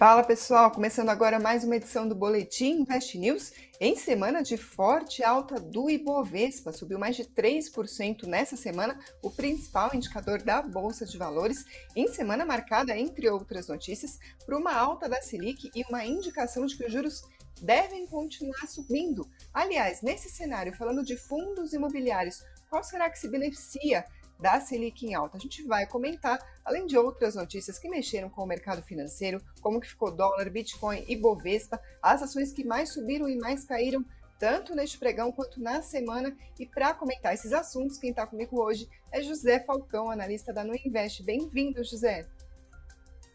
Fala pessoal, começando agora mais uma edição do Boletim Invest News. Em semana de forte alta do Ibovespa, subiu mais de 3% nessa semana, o principal indicador da Bolsa de Valores, em semana marcada, entre outras notícias, por uma alta da Selic e uma indicação de que os juros devem continuar subindo. Aliás, nesse cenário, falando de fundos imobiliários, qual será que se beneficia da Selic em alta. A gente vai comentar, além de outras notícias que mexeram com o mercado financeiro, como que ficou dólar, Bitcoin e Bovespa, as ações que mais subiram e mais caíram, tanto neste pregão quanto na semana. E para comentar esses assuntos, quem está comigo hoje é José Falcão, analista da Nuinvest. Bem-vindo, José.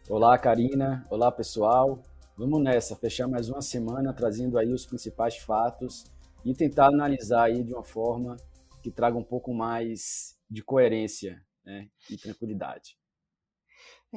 Olá, Karina. Olá, pessoal. Vamos nessa, fechar mais uma semana trazendo aí os principais fatos e tentar analisar aí de uma forma que traga um pouco mais de coerência né, e tranquilidade.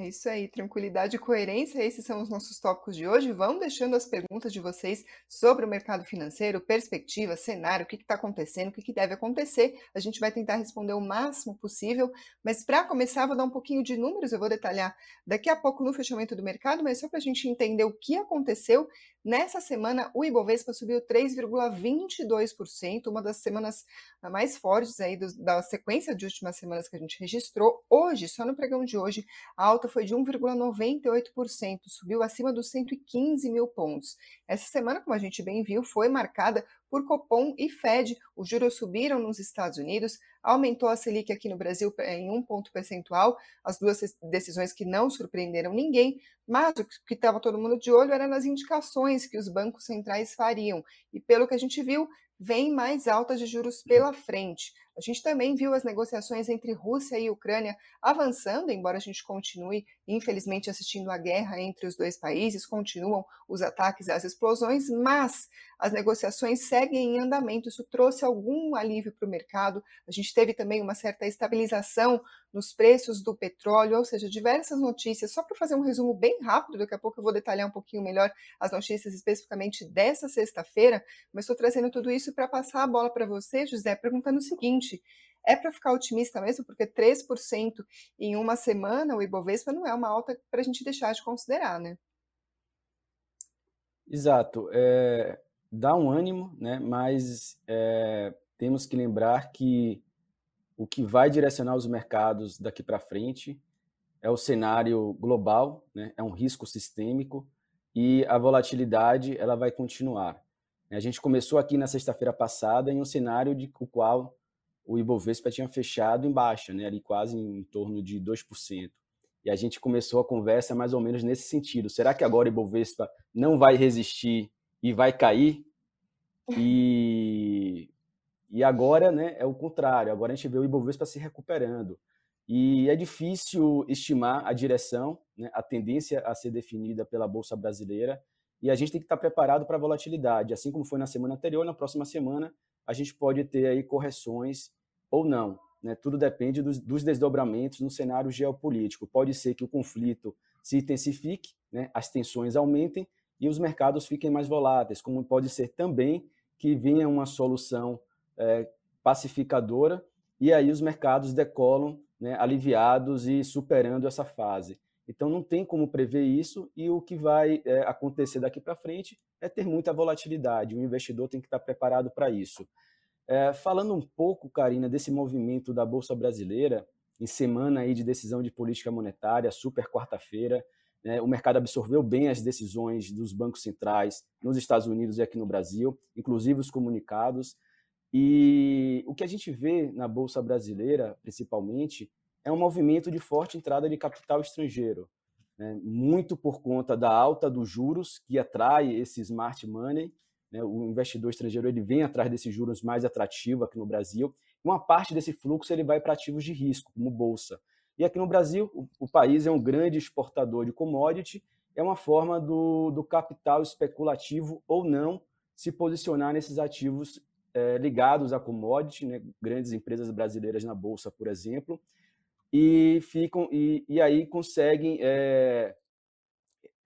É isso aí, tranquilidade e coerência, esses são os nossos tópicos de hoje. Vão deixando as perguntas de vocês sobre o mercado financeiro, perspectiva, cenário, o que está acontecendo, o que, que, deve acontecer. A gente vai tentar responder o máximo possível, mas para começar, vou dar um pouquinho de números, eu vou detalhar daqui a pouco no fechamento do mercado, mas só para a gente entender o que aconteceu Nessa semana, o Ibovespa subiu 3,22%, uma das semanas mais fortes aí do, da sequência de últimas semanas que a gente registrou. Hoje, só no pregão de hoje, a alta foi de 1,98%, subiu acima dos 115 mil pontos. Essa semana, como a gente bem viu, foi marcada por Copom e Fed. Os juros subiram nos Estados Unidos, aumentou a Selic aqui no Brasil em um ponto percentual, as duas decisões que não surpreenderam ninguém, mas o que estava todo mundo de olho era nas indicações que os bancos centrais fariam. E pelo que a gente viu, vem mais altas de juros pela frente. A gente também viu as negociações entre Rússia e Ucrânia avançando, embora a gente continue, infelizmente, assistindo a guerra entre os dois países, continuam os ataques e as explosões, mas as negociações seguem em andamento. Isso trouxe algum alívio para o mercado. A gente teve também uma certa estabilização nos preços do petróleo, ou seja, diversas notícias. Só para fazer um resumo bem rápido, daqui a pouco eu vou detalhar um pouquinho melhor as notícias especificamente dessa sexta-feira, mas estou trazendo tudo isso para passar a bola para você, José, perguntando o seguinte: é para ficar otimista mesmo, porque 3% em uma semana, o Ibovespa não é uma alta para a gente deixar de considerar, né? Exato. É, dá um ânimo, né? mas é, temos que lembrar que o que vai direcionar os mercados daqui para frente é o cenário global, né? é um risco sistêmico e a volatilidade ela vai continuar. A gente começou aqui na sexta-feira passada em um cenário de o qual o Ibovespa tinha fechado em baixa, né, ali quase em torno de 2%. E a gente começou a conversa mais ou menos nesse sentido. Será que agora o Ibovespa não vai resistir e vai cair? E, e agora né, é o contrário. Agora a gente vê o Ibovespa se recuperando. E é difícil estimar a direção, né, a tendência a ser definida pela Bolsa Brasileira. E a gente tem que estar preparado para a volatilidade. Assim como foi na semana anterior, na próxima semana a gente pode ter aí correções ou não. Né? Tudo depende dos, dos, desdobramentos no cenário geopolítico. Pode ser que o conflito se intensifique, né? as tensões aumentem e os mercados fiquem mais voláteis, como pode ser também que venha uma solução é, pacificadora e aí os mercados decolam né, aliviados e superando essa fase. Então não tem como prever isso e o que vai é, acontecer daqui para frente é ter muita volatilidade. O investidor tem que estar preparado para isso. É, falando um pouco, Karina, desse movimento da Bolsa Brasileira, em semana aí de decisão de política monetária, super quarta-feira, o mercado absorveu bem as decisões dos bancos centrais nos Estados Unidos e aqui no Brasil, inclusive os comunicados. E o que a gente vê na Bolsa Brasileira, principalmente, é um movimento de forte entrada de capital estrangeiro, né, muito por conta da alta dos juros, que atrai esse smart money, né, o investidor estrangeiro ele vem atrás desses juros mais atrativos aqui no Brasil. Uma parte desse fluxo ele vai para ativos de risco, como bolsa. E aqui no Brasil, o, o, país é um grande exportador de commodity, é uma forma do, do capital especulativo ou não se posicionar nesses ativos é, ligados a commodity, né, grandes empresas brasileiras na bolsa, por exemplo, e ficam e, e aí conseguem é,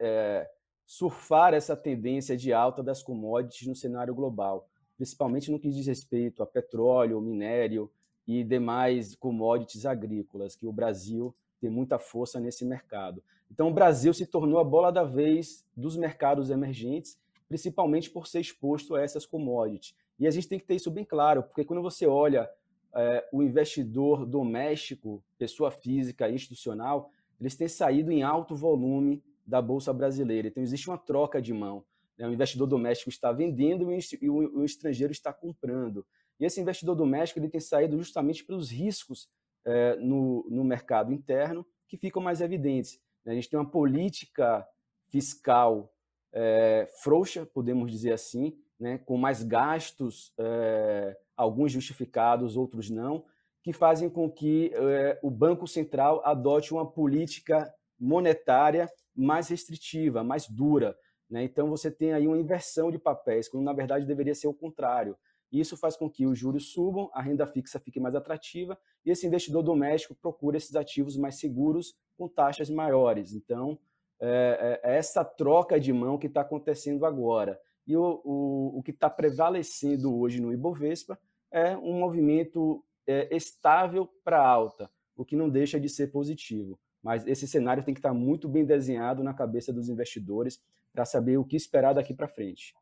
é, surfar essa tendência de alta das commodities no cenário global, principalmente no que diz respeito a petróleo, minério, e demais commodities agrícolas, que o Brasil tem muita força nesse mercado. Então, o Brasil se tornou a bola da vez dos mercados emergentes, principalmente por ser exposto a essas commodities. E a gente tem que ter isso bem claro, porque quando você olha é, o investidor doméstico, pessoa física, institucional, eles têm saído em alto volume da Bolsa Brasileira. Então, existe uma troca de mão. Né? O investidor doméstico está vendendo e o estrangeiro está comprando. E esse investidor doméstico ele tem saído justamente pelos riscos é, no, no mercado interno que ficam mais evidentes. Né? A gente tem uma política fiscal é, frouxa, podemos dizer assim, né? com mais gastos, é, alguns justificados, outros não, que fazem com que é, o Banco Central adote uma política monetária mais restritiva, mais dura. Né? Então, você tem aí uma inversão de papéis, quando na verdade deveria ser o contrário. Isso faz com que os juros subam, a renda fixa fique mais atrativa e esse investidor doméstico procura esses ativos mais seguros com taxas maiores. Então, é, é, é essa troca de mão que está acontecendo agora. E o, o, o que está prevalecendo hoje no Ibovespa é um movimento é, estável para alta, o que não deixa de ser positivo. Mas esse cenário tem que estar tá muito bem desenhado na cabeça dos investidores para saber o que esperar daqui para frente.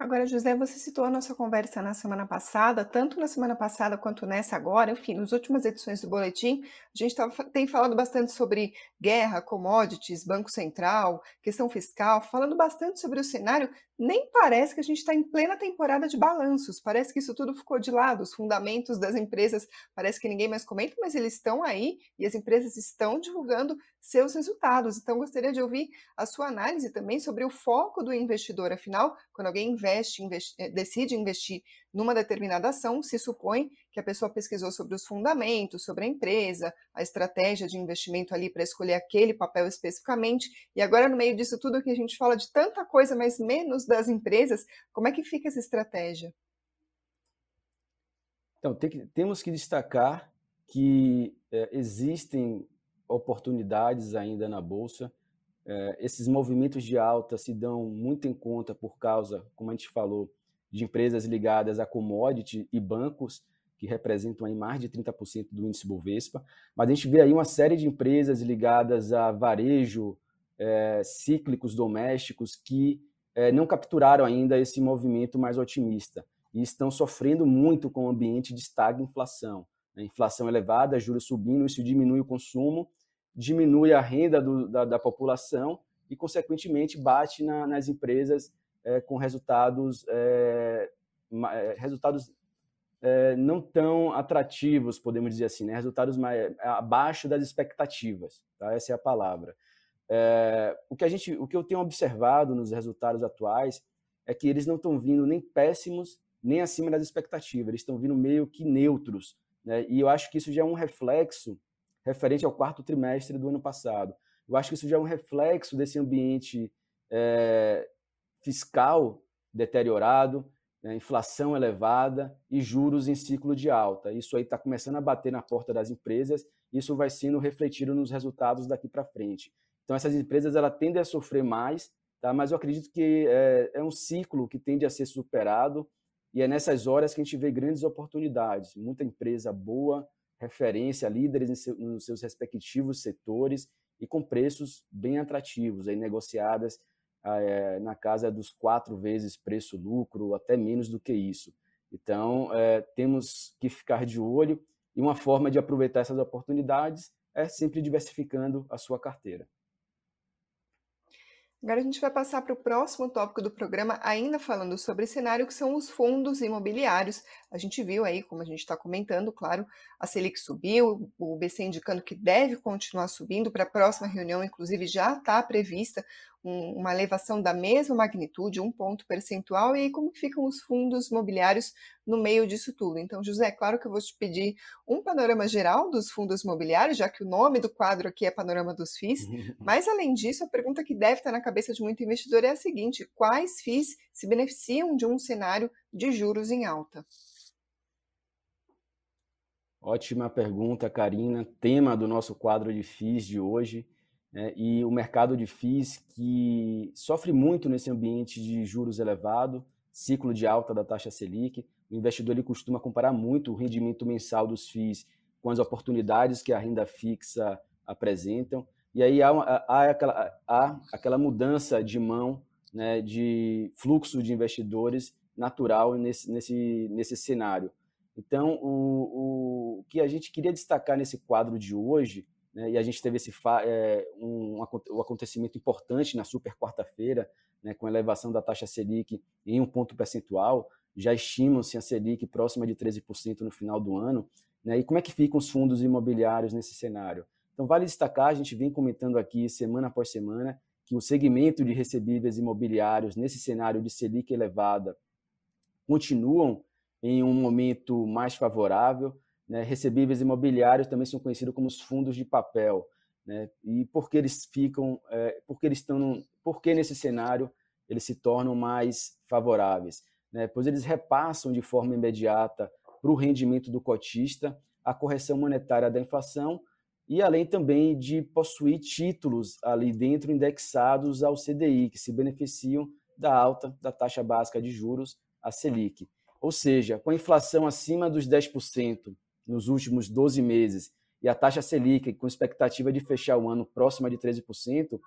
Agora, José, você citou a nossa conversa na semana passada, tanto na semana passada quanto nessa agora, enfim, nas últimas edições do Boletim, a gente tem falado bastante sobre guerra, commodities, Banco Central, questão fiscal, falando bastante sobre o cenário nem parece que a gente está em plena temporada de balanços. Parece que isso tudo ficou de lado. Os fundamentos das empresas parece que ninguém mais comenta, mas eles estão aí e as empresas estão divulgando seus resultados. Então, gostaria de ouvir a sua análise também sobre o foco do investidor. Afinal, quando alguém investe, investe eh, decide investir numa determinada ação, se supõe que a pessoa pesquisou sobre os fundamentos, sobre a empresa, a estratégia de investimento ali para escolher aquele papel especificamente. E agora, no meio disso tudo que a gente fala de tanta coisa, mas menos das empresas, como é que fica essa estratégia? Então, tem que, temos que destacar que é, existem oportunidades ainda na Bolsa. É, esses movimentos de alta se dão muito em conta por causa, como a gente falou, de empresas ligadas a commodity e bancos, que representam aí mais de 30% do índice Bovespa, mas a gente vê aí uma série de empresas ligadas a varejo, é, cíclicos domésticos, que é, não capturaram ainda esse movimento mais otimista e estão sofrendo muito com o ambiente de estagna inflação. Né? Inflação elevada, juros subindo, isso diminui o consumo, diminui a renda do, da, da, população e, consequentemente, bate na, nas empresas é, com resultados, é, resultados é, não tão atrativos, podemos dizer assim, né? resultados mais, abaixo das expectativas. Tá? Essa é a palavra. O, que a gente, o que eu tenho observado nos resultados atuais é que eles não estão vindo nem péssimos, nem acima das expectativas, eles estão vindo meio que neutros. Né? E eu acho que isso já é um reflexo referente ao quarto trimestre do ano passado. Eu acho que isso já é um reflexo desse ambiente é, fiscal deteriorado, né, inflação elevada e juros em ciclo de alta. Isso aí está começando a bater na porta das empresas, isso vai sendo refletido nos resultados daqui para frente. Então, essas empresas ela tendem a sofrer mais, tá? mas eu acredito que é, é um ciclo que tende a ser superado e é nessas horas que a gente vê grandes oportunidades. Muita empresa boa, referência, líderes seu, nos seus respectivos setores e com preços bem atrativos, aí negociadas é, na casa dos quatro vezes preço-lucro, até menos do que isso. Então, é, temos que ficar de olho e uma forma de aproveitar essas oportunidades é sempre diversificando a sua carteira. Agora a gente vai passar para o próximo tópico do programa, ainda falando sobre cenário, que são os fundos imobiliários. A gente viu aí, como a gente está comentando, claro, a Selic subiu, o BC indicando que deve continuar subindo para a próxima reunião, inclusive já está prevista um, uma elevação da mesma magnitude, um ponto percentual, e aí como ficam os fundos imobiliários no meio disso tudo. Então, José, é claro que eu vou te pedir um panorama geral dos fundos imobiliários, já que o nome do quadro aqui é Panorama dos FIIs, mas além disso, a pergunta que deve estar na cabeça de muito investidor é a seguinte: quais FIIs se beneficiam de um cenário de juros em alta? Ótima pergunta, Karina. Tema do nosso quadro de FIIs de hoje né, e o mercado de FIIs que sofre muito nesse ambiente de juros elevado, ciclo de alta da taxa Selic. O investidor ele costuma comparar muito o rendimento mensal dos FIIs com as oportunidades que a renda fixa apresentam. E aí há, uma, há, aquela, há aquela mudança de mão né, de fluxo de investidores natural nesse, nesse, nesse cenário. Então, o, o que a gente queria destacar nesse quadro de hoje, né, e a gente teve esse é, um, um acontecimento importante na super quarta-feira, né, com a elevação da taxa Selic em um ponto percentual, já estimam-se a Selic próxima de 13% no final do ano. Né, e como é que ficam os fundos imobiliários nesse cenário? Então, vale destacar, a gente vem comentando aqui semana após semana, que o segmento de recebíveis imobiliários, nesse cenário de Selic elevada, continuam em um momento mais favorável. Né? Recebíveis imobiliários também são conhecidos como os fundos de papel. Né? E por que eles ficam, é, porque eles estão, porque nesse cenário eles se tornam mais favoráveis? Né? Pois eles repassam de forma imediata para o rendimento do cotista a correção monetária da inflação e além também de possuir títulos ali dentro indexados ao CDI, que se beneficiam da alta da taxa básica de juros, a Selic. Ou seja, com a inflação acima dos 10% nos últimos 12 meses e a taxa Selic com expectativa de fechar o ano próxima de 13%,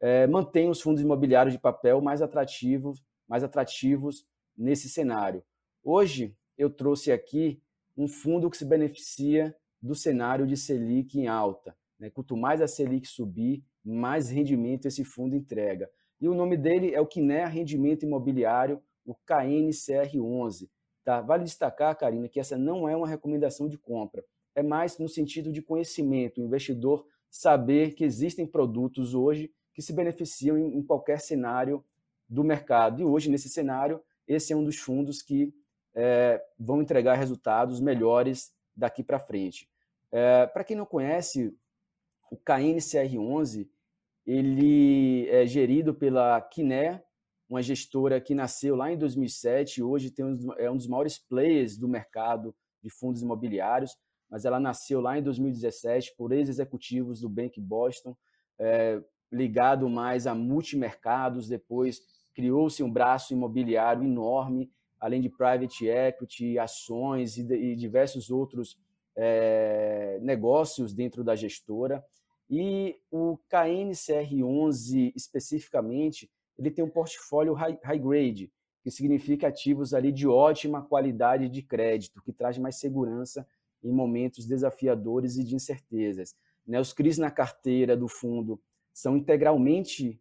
é, mantém os fundos imobiliários de papel mais atrativos, mais atrativos nesse cenário. Hoje eu trouxe aqui um fundo que se beneficia do cenário de Selic em alta. Né? Quanto mais a Selic subir, mais rendimento esse fundo entrega. E o nome dele é o Quiné Rendimento Imobiliário, o KNCR11. Tá? Vale destacar, Karina, que essa não é uma recomendação de compra. É mais no sentido de conhecimento, o investidor saber que existem produtos hoje que se beneficiam em qualquer cenário do mercado. E hoje, nesse cenário, esse é um dos fundos que é, vão entregar resultados melhores daqui para frente. É, Para quem não conhece, o KNCR11 ele é gerido pela Quiné, uma gestora que nasceu lá em 2007 e hoje tem um, é um dos maiores players do mercado de fundos imobiliários, mas ela nasceu lá em 2017 por ex-executivos do Bank Boston, é, ligado mais a multimercados, depois criou-se um braço imobiliário enorme, além de private equity, ações e, de, e diversos outros é, negócios dentro da gestora. E o KNCR11 especificamente, ele tem um portfólio high, high grade, que significa ativos ali de ótima qualidade de crédito, que traz mais segurança em momentos desafiadores e de incertezas. Né? Os CRIs na carteira do fundo são integralmente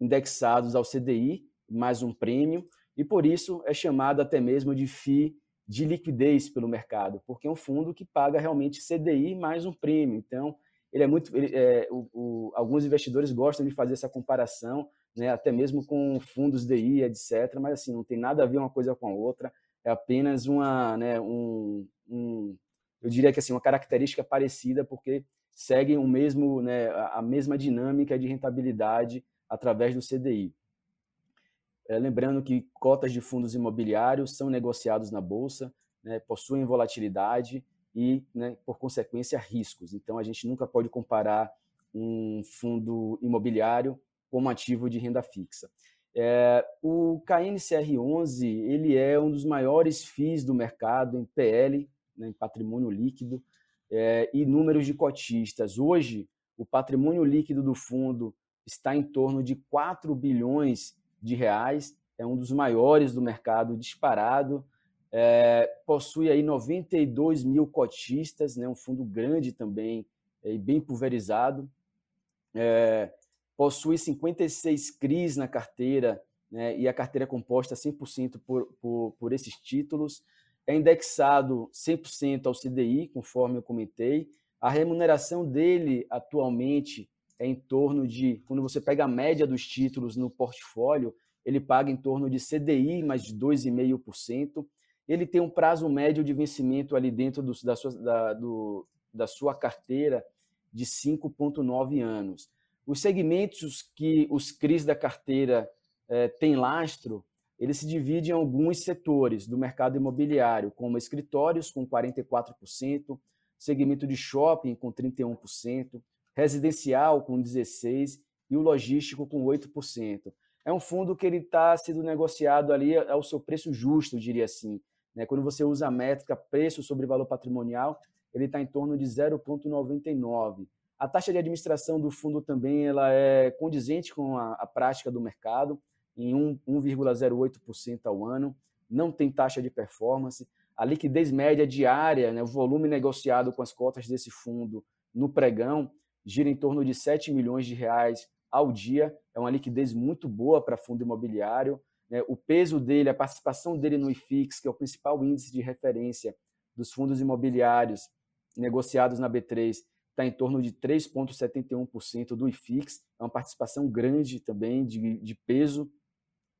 indexados ao CDI, mais um prêmio, e por isso é chamado até mesmo de FII de liquidez pelo mercado, porque é um fundo que paga realmente CDI mais um prêmio. Então, ele é muito. Ele, é, o, o, alguns investidores gostam de fazer essa comparação, né, até mesmo com fundos DI, etc., mas assim, não tem nada a ver uma coisa com a outra, é apenas uma, né, um, um eu diria que assim, uma característica parecida, porque seguem o mesmo, né, a mesma dinâmica de rentabilidade através do CDI. É, lembrando que cotas de fundos imobiliários são negociados na bolsa, né, possuem volatilidade e, né, por consequência, riscos. Então, a gente nunca pode comparar um fundo imobiliário com um ativo de renda fixa. É, o KNCR11 ele é um dos maiores FIIs do mercado em PL, né, em patrimônio líquido, é, e números de cotistas. Hoje, o patrimônio líquido do fundo está em torno de 4 bilhões de reais, é um dos maiores do mercado, disparado. É, possui aí 92 mil cotistas, né, um fundo grande também é, e bem pulverizado. É, possui 56 CRIs na carteira, né, e a carteira é composta 100% por, por, por esses títulos. É indexado 100% ao CDI, conforme eu comentei. A remuneração dele atualmente é em torno de, quando você pega a média dos títulos no portfólio, ele paga em torno de CDI mais de 2,5%. Ele tem um prazo médio de vencimento ali dentro do, da, sua, da, do, da sua carteira de 5,9 anos. Os segmentos que os CRIs da carteira eh, têm lastro, eles se dividem em alguns setores do mercado imobiliário, como escritórios, com 44%, segmento de shopping, com 31%, residencial com 16% e o logístico com 8%. É um fundo que ele está sendo negociado ali ao seu preço justo, diria assim. Né? Quando você usa a métrica preço sobre valor patrimonial, ele está em torno de 0,99. A taxa de administração do fundo também ela é condizente com a, a prática do mercado, em 1,08% ao ano, não tem taxa de performance. A liquidez média diária, né, o volume negociado com as cotas desse fundo no pregão, gira em torno de 7 milhões de reais ao dia. É uma liquidez muito boa para fundo imobiliário. Né? O peso dele, a participação dele no IFIX, que é o principal índice de referência dos fundos imobiliários negociados na B3, está em torno de 3,71% do IFIX, é uma participação grande também de, de peso.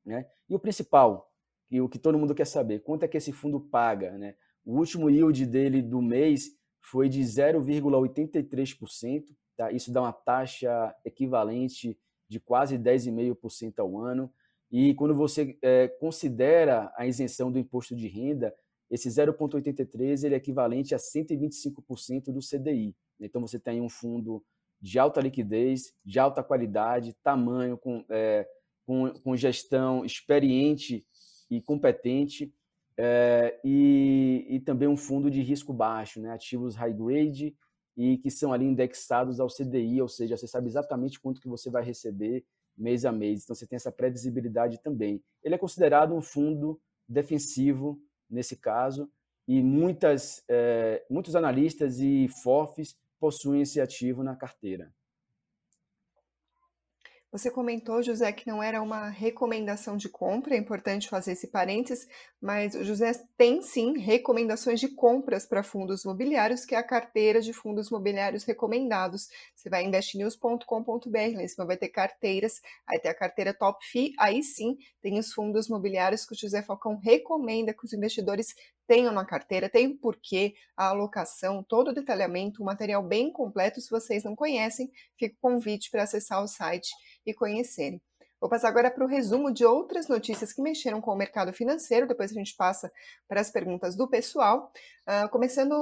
Né? E o principal, que o que todo mundo quer saber, quanto é que esse fundo paga? Né? O último yield dele do mês foi de 0,83%, tá? isso dá uma taxa equivalente de quase 10,5% ao ano. E quando você é, considera a isenção do imposto de renda, esse 0,83 ele é equivalente a 125% do CDI. Então você tem um fundo de alta liquidez, de alta qualidade, tamanho, com, é, com, com gestão experiente e competente, é, e, e, também um fundo de risco baixo, né? ativos high grade e que são ali indexados ao CDI, ou seja, você sabe exatamente quanto que você vai receber mês a mês, então você tem essa previsibilidade também. Ele é considerado um fundo defensivo nesse caso, e muitas, é, muitos analistas e FOFs possuem esse ativo na carteira. Você comentou, José, que não era uma recomendação de compra, é importante fazer esse parênteses, mas o José tem sim recomendações de compras para fundos imobiliários, que é a carteira de fundos imobiliários recomendados. Você vai em investnews.com.br, lá em cima vai ter carteiras, aí tem a carteira Top FI, aí sim tem os fundos imobiliários que o José Falcão recomenda que os investidores tenham na carteira, tem o porquê, a alocação, todo o detalhamento, um material bem completo. Se vocês não conhecem, fica o convite para acessar o site e conhecerem. Vou passar agora para o resumo de outras notícias que mexeram com o mercado financeiro, depois a gente passa para as perguntas do pessoal. Uh, começando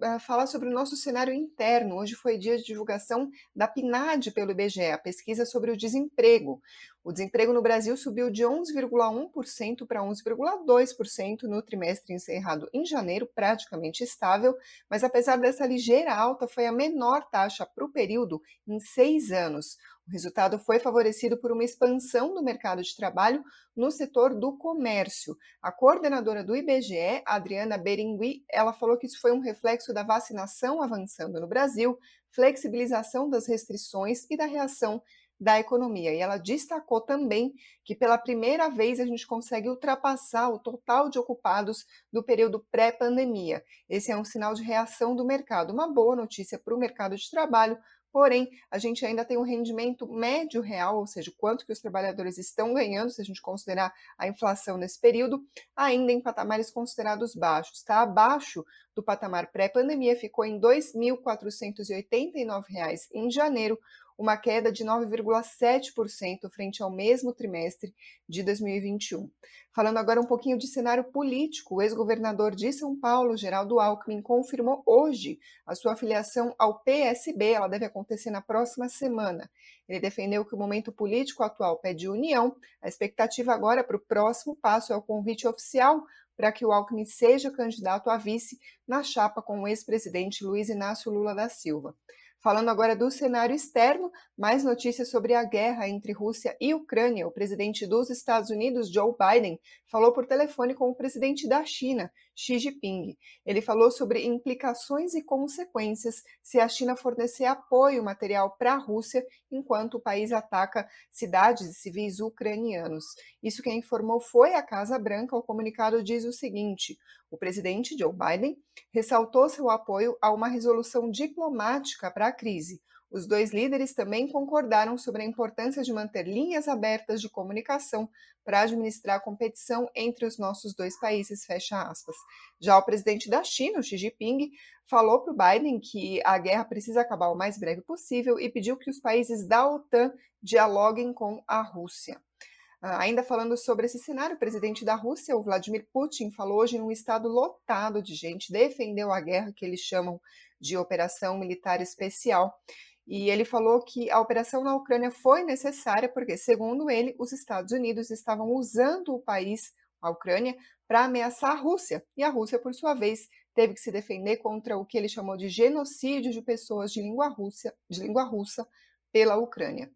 a falar sobre o nosso cenário interno. Hoje foi dia de divulgação da PNAD pelo IBGE, a pesquisa sobre o desemprego. O desemprego no Brasil subiu de 11,1% para 11,2% no trimestre encerrado em janeiro, praticamente estável, mas apesar dessa ligeira alta, foi a menor taxa para o período em seis anos. O resultado foi favorecido por uma expansão do mercado de trabalho no setor do comércio. A coordenadora do IBGE, Adriana Berengui, ela falou que isso foi um reflexo da vacinação avançando no Brasil, flexibilização das restrições e da reação da economia. E ela destacou também que pela primeira vez a gente consegue ultrapassar o total de ocupados do período pré-pandemia. Esse é um sinal de reação do mercado, uma boa notícia para o mercado de trabalho, Porém, a gente ainda tem um rendimento médio real, ou seja, quanto que os trabalhadores estão ganhando, se a gente considerar a inflação nesse período, ainda em patamares considerados baixos. Está abaixo do patamar pré-pandemia, ficou em R$ 2.489 em janeiro, uma queda de 9,7% frente ao mesmo trimestre de 2021. Falando agora um pouquinho de cenário político, o ex-governador de São Paulo, Geraldo Alckmin, confirmou hoje a sua filiação ao PSB. Ela deve acontecer na próxima semana. Ele defendeu que o momento político atual pede união. A expectativa agora para o próximo passo é o convite oficial para que o Alckmin seja candidato a vice na chapa com o ex-presidente Luiz Inácio Lula da Silva. Falando agora do cenário externo, mais notícias sobre a guerra entre Rússia e Ucrânia. O presidente dos Estados Unidos, Joe Biden, falou por telefone com o presidente da China, Xi Jinping. Ele falou sobre implicações e consequências se a China fornecer apoio material para a Rússia enquanto o país ataca cidades e civis ucranianos. Isso quem informou foi a Casa Branca. O comunicado diz o seguinte: o presidente Joe Biden ressaltou seu apoio a uma resolução diplomática para a crise. Os dois líderes também concordaram sobre a importância de manter linhas abertas de comunicação para administrar a competição entre os nossos dois países, fecha aspas. Já o presidente da China, Xi Jinping, falou para o Biden que a guerra precisa acabar o mais breve possível e pediu que os países da OTAN dialoguem com a Rússia. Ah, ainda falando sobre esse cenário, o presidente da Rússia, o Vladimir Putin, falou hoje num estado lotado de gente, defendeu a guerra que eles chamam de operação militar especial. E ele falou que a operação na Ucrânia foi necessária porque, segundo ele, os Estados Unidos estavam usando o país a Ucrânia, para ameaçar a Rússia. E a Rússia, por sua vez, teve que se defender contra o que ele chamou de genocídio de pessoas de língua russa, de língua russa pela Ucrânia.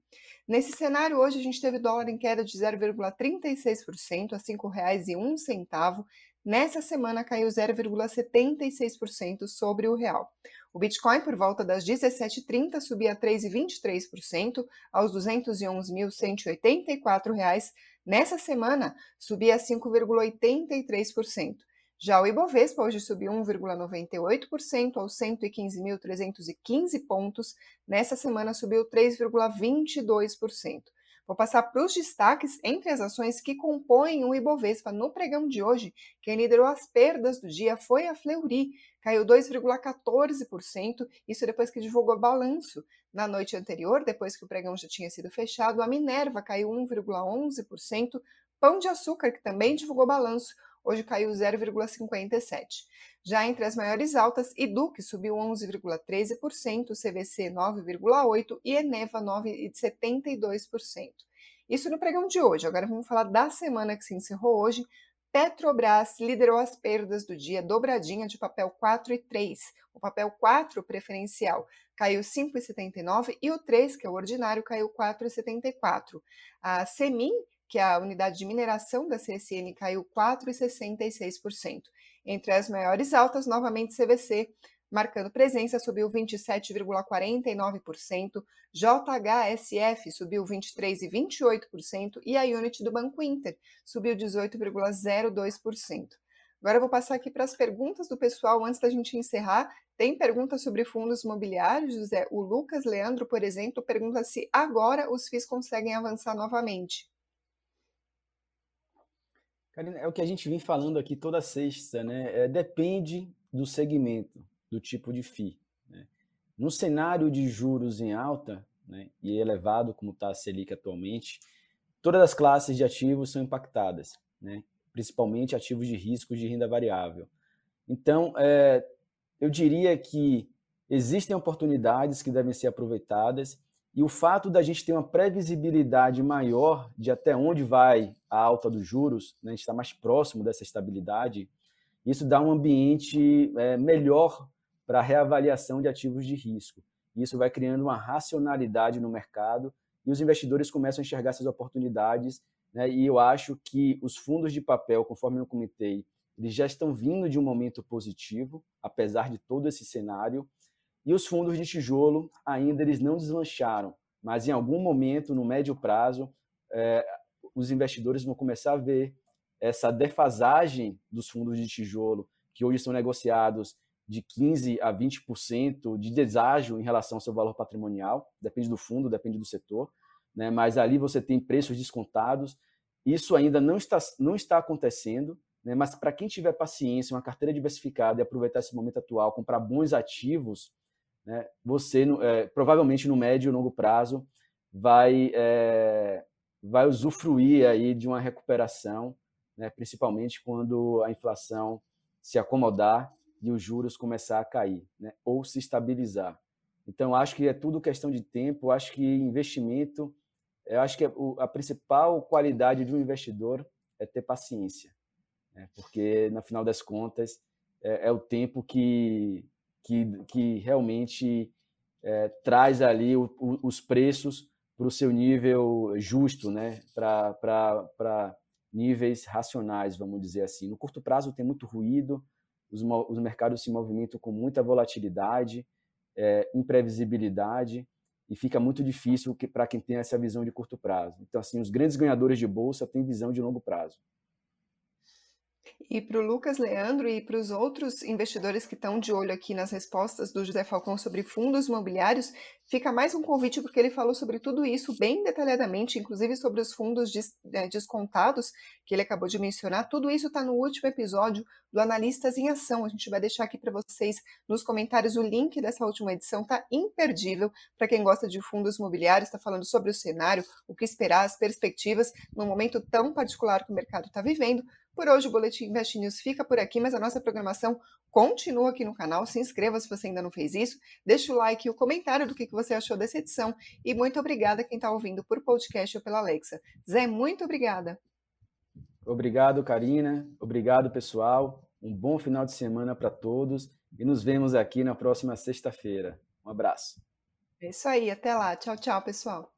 Nesse cenário, hoje a gente teve dólar em queda de 0,36% a R$ 5,01. Nessa semana caiu 0,76% sobre o real. O Bitcoin, por volta das 17h30, subia 3,23% aos R$ 211.184. Nessa semana, subia 5,83%. Já o Ibovespa hoje subiu 1,98% aos 115.315 pontos. Nessa semana subiu 3,22%. Vou passar para os destaques entre as ações que compõem o Ibovespa no pregão de hoje. Quem liderou as perdas do dia foi a Fleury, caiu 2,14%, isso depois que divulgou balanço. Na noite anterior, depois que o pregão já tinha sido fechado, a Minerva caiu 1,11%, Pão de Açúcar, que também divulgou balanço, hoje caiu 0,57%. Já entre as maiores altas, Eduque subiu 11,13%, CVC 9,8% e Eneva 9,72%. Isso no pregão de hoje. Agora vamos falar da semana que se encerrou hoje. Petrobras liderou as perdas do dia, dobradinha de papel 4 e 3. O papel 4 preferencial caiu 5,79 e o 3, que é o ordinário, caiu 4,74. A Semin que a unidade de mineração da CSN caiu 4,66%. Entre as maiores altas, novamente CVC, marcando presença, subiu 27,49%, JHSF subiu 23,28% e a Unity do Banco Inter subiu 18,02%. Agora eu vou passar aqui para as perguntas do pessoal antes da gente encerrar. Tem perguntas sobre fundos imobiliários, José? O Lucas Leandro, por exemplo, pergunta se agora os FIIs conseguem avançar novamente. Karina, é o que a gente vem falando aqui toda sexta, né? É, depende do segmento, do tipo de FII. Né? No cenário de juros em alta né, e elevado, como está a Selic atualmente, todas as classes de ativos são impactadas, né? principalmente ativos de risco de renda variável. Então, é, eu diria que existem oportunidades que devem ser aproveitadas e o fato da gente ter uma previsibilidade maior de até onde vai a alta dos juros, né, a gente está mais próximo dessa estabilidade, isso dá um ambiente é, melhor para reavaliação de ativos de risco. Isso vai criando uma racionalidade no mercado e os investidores começam a enxergar essas oportunidades. Né, e eu acho que os fundos de papel, conforme eu comentei, eles já estão vindo de um momento positivo, apesar de todo esse cenário. E os fundos de tijolo ainda eles não deslancharam, mas em algum momento, no médio prazo, é, os investidores vão começar a ver essa defasagem dos fundos de tijolo, que hoje são negociados de 15% a 20% de deságio em relação ao seu valor patrimonial, depende do fundo, depende do setor, né? mas ali você tem preços descontados. Isso ainda não está, não está acontecendo, né? mas para quem tiver paciência, uma carteira diversificada e aproveitar esse momento atual, comprar bons ativos, né, você é, provavelmente no médio e longo prazo vai, é, vai usufruir aí de uma recuperação, né, principalmente quando a inflação se acomodar e os juros começar a cair, né, ou se estabilizar. Então, acho que é tudo questão de tempo, acho que investimento, eu acho que é a principal qualidade de um investidor é ter paciência, né, porque, no final das contas, é, é o tempo que que, que realmente é, traz ali o, o, os preços para o seu nível justo, né? para níveis racionais, vamos dizer assim. No curto prazo tem muito ruído, os, os mercados se movimentam com muita volatilidade, é, imprevisibilidade, e fica muito difícil que, para quem tem essa visão de curto prazo. Então, assim, os grandes ganhadores de bolsa têm visão de longo prazo. E para o Lucas Leandro e para os outros investidores que estão de olho aqui nas respostas do José Falcão sobre fundos imobiliários, fica mais um convite porque ele falou sobre tudo isso bem detalhadamente, inclusive sobre os fundos eh, descontados que ele acabou de mencionar. Tudo isso está no último episódio do Analistas em Ação. A gente vai deixar aqui para vocês nos comentários o link dessa última edição. Tá imperdível para quem gosta de fundos imobiliários. Está falando sobre o cenário, o que esperar, as perspectivas num momento tão particular que o mercado está vivendo. Por hoje o Boletim Invest News fica por aqui, mas a nossa programação continua aqui no canal. Se inscreva se você ainda não fez isso. Deixa o like e o comentário do que você achou dessa edição. E muito obrigada quem está ouvindo por podcast ou pela Alexa. Zé, muito obrigada. Obrigado, Karina. Obrigado, pessoal. Um bom final de semana para todos e nos vemos aqui na próxima sexta-feira. Um abraço. É isso aí, até lá. Tchau, tchau, pessoal.